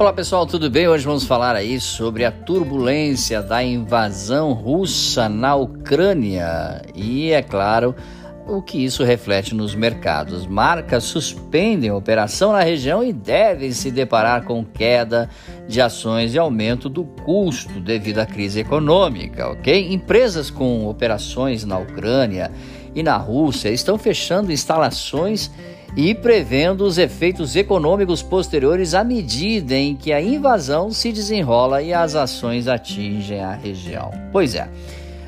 Olá pessoal, tudo bem? Hoje vamos falar aí sobre a turbulência da invasão russa na Ucrânia e, é claro, o que isso reflete nos mercados. Marcas suspendem operação na região e devem se deparar com queda de ações e aumento do custo devido à crise econômica, ok? Empresas com operações na Ucrânia e na Rússia estão fechando instalações e prevendo os efeitos econômicos posteriores à medida em que a invasão se desenrola e as ações atingem a região. Pois é.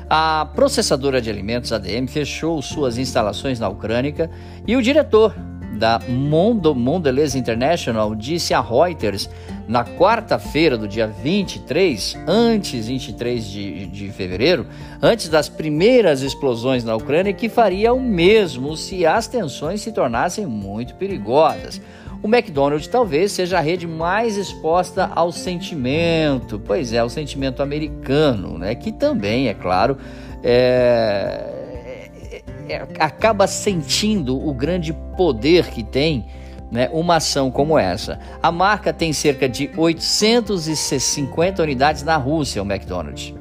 A processadora de alimentos ADM fechou suas instalações na Ucrânia e o diretor da Mondo Mondelez International disse a Reuters na quarta-feira do dia 23, antes 23 de, de fevereiro, antes das primeiras explosões na Ucrânia, que faria o mesmo se as tensões se tornassem muito perigosas. O McDonald's talvez seja a rede mais exposta ao sentimento, pois é, o sentimento americano, né? Que também, é claro, é, é, acaba sentindo o grande poder que tem né, uma ação como essa. A marca tem cerca de 850 unidades na Rússia, o McDonald's,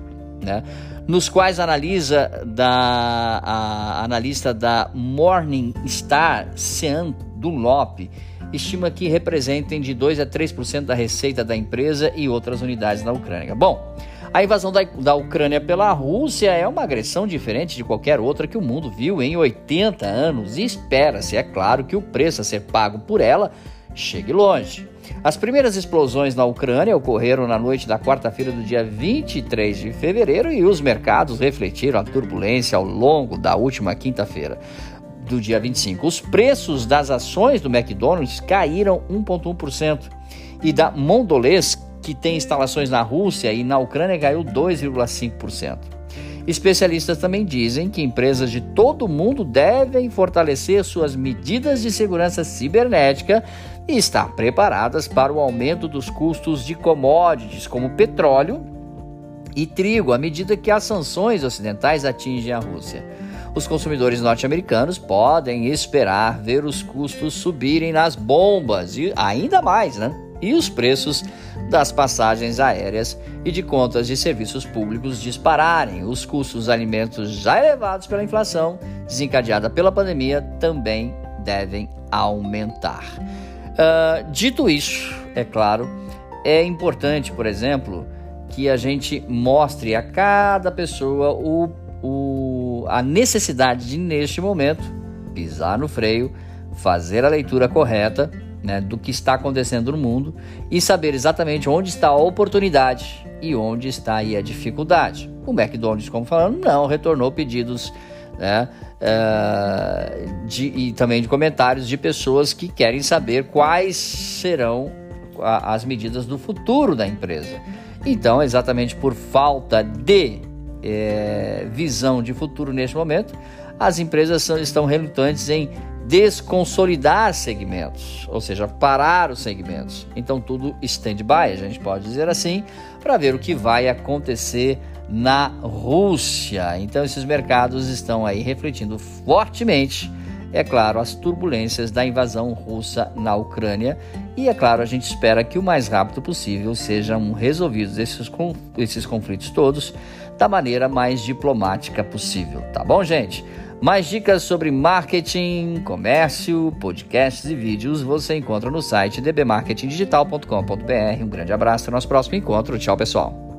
né, nos quais analisa da, a analista da Morningstar, Sean Dunlop, estima que representem de 2 a 3% da receita da empresa e outras unidades na Ucrânia. Bom, a invasão da, da Ucrânia pela Rússia é uma agressão diferente de qualquer outra que o mundo viu em 80 anos e espera-se, é claro, que o preço a ser pago por ela chegue longe. As primeiras explosões na Ucrânia ocorreram na noite da quarta-feira do dia 23 de fevereiro e os mercados refletiram a turbulência ao longo da última quinta-feira do dia 25. Os preços das ações do McDonald's caíram 1,1% e da Mondelez que tem instalações na Rússia e na Ucrânia, caiu 2,5%. Especialistas também dizem que empresas de todo o mundo devem fortalecer suas medidas de segurança cibernética e estar preparadas para o aumento dos custos de commodities como petróleo e trigo à medida que as sanções ocidentais atingem a Rússia. Os consumidores norte-americanos podem esperar ver os custos subirem nas bombas e ainda mais, né? E os preços das passagens aéreas e de contas de serviços públicos dispararem. Os custos dos alimentos já elevados pela inflação desencadeada pela pandemia também devem aumentar. Uh, dito isso, é claro, é importante, por exemplo, que a gente mostre a cada pessoa o, o, a necessidade de, neste momento, pisar no freio, fazer a leitura correta né, do que está acontecendo no mundo e saber exatamente onde está a oportunidade e onde está aí a dificuldade. O McDonald's, como falando, não retornou pedidos né, uh, de, e também de comentários de pessoas que querem saber quais serão a, as medidas do futuro da empresa. Então, exatamente por falta de é, visão de futuro neste momento, as empresas são, estão relutantes em desconsolidar segmentos, ou seja, parar os segmentos. Então tudo stand-by, a gente pode dizer assim, para ver o que vai acontecer na Rússia. Então esses mercados estão aí refletindo fortemente, é claro, as turbulências da invasão russa na Ucrânia. E é claro, a gente espera que o mais rápido possível sejam resolvidos esses, esses conflitos todos da maneira mais diplomática possível, tá bom, gente? Mais dicas sobre marketing, comércio, podcasts e vídeos você encontra no site dbmarketingdigital.com.br. Um grande abraço, até nosso próximo encontro. Tchau, pessoal.